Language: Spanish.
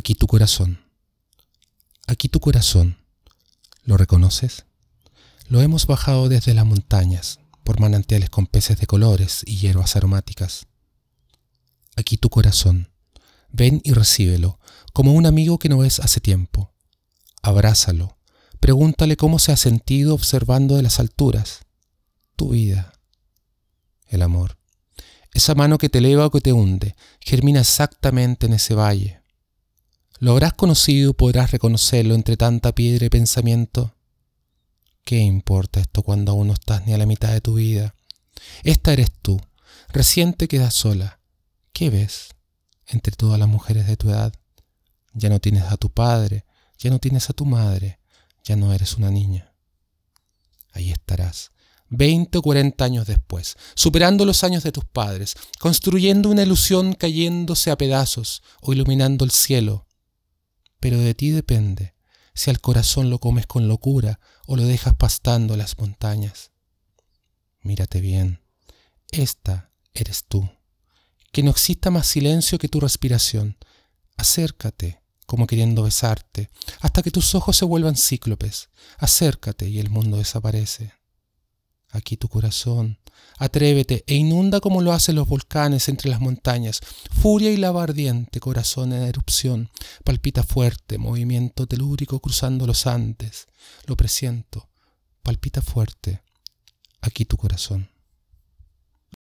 Aquí tu corazón. Aquí tu corazón. ¿Lo reconoces? Lo hemos bajado desde las montañas, por manantiales con peces de colores y hierbas aromáticas. Aquí tu corazón. Ven y recíbelo, como un amigo que no ves hace tiempo. Abrázalo. Pregúntale cómo se ha sentido observando de las alturas. Tu vida. El amor. Esa mano que te eleva o que te hunde, germina exactamente en ese valle lo habrás conocido, podrás reconocerlo entre tanta piedra y pensamiento. ¿Qué importa esto cuando aún no estás ni a la mitad de tu vida? Esta eres tú, recién te quedas sola. ¿Qué ves entre todas las mujeres de tu edad? Ya no tienes a tu padre, ya no tienes a tu madre, ya no eres una niña. Ahí estarás, veinte o cuarenta años después, superando los años de tus padres, construyendo una ilusión cayéndose a pedazos o iluminando el cielo pero de ti depende si al corazón lo comes con locura o lo dejas pastando las montañas. Mírate bien, esta eres tú. Que no exista más silencio que tu respiración. Acércate, como queriendo besarte, hasta que tus ojos se vuelvan cíclopes. Acércate y el mundo desaparece aquí tu corazón. Atrévete e inunda como lo hacen los volcanes entre las montañas. Furia y lava ardiente, corazón en erupción. Palpita fuerte, movimiento telúrico cruzando los Andes. Lo presiento. Palpita fuerte. Aquí tu corazón.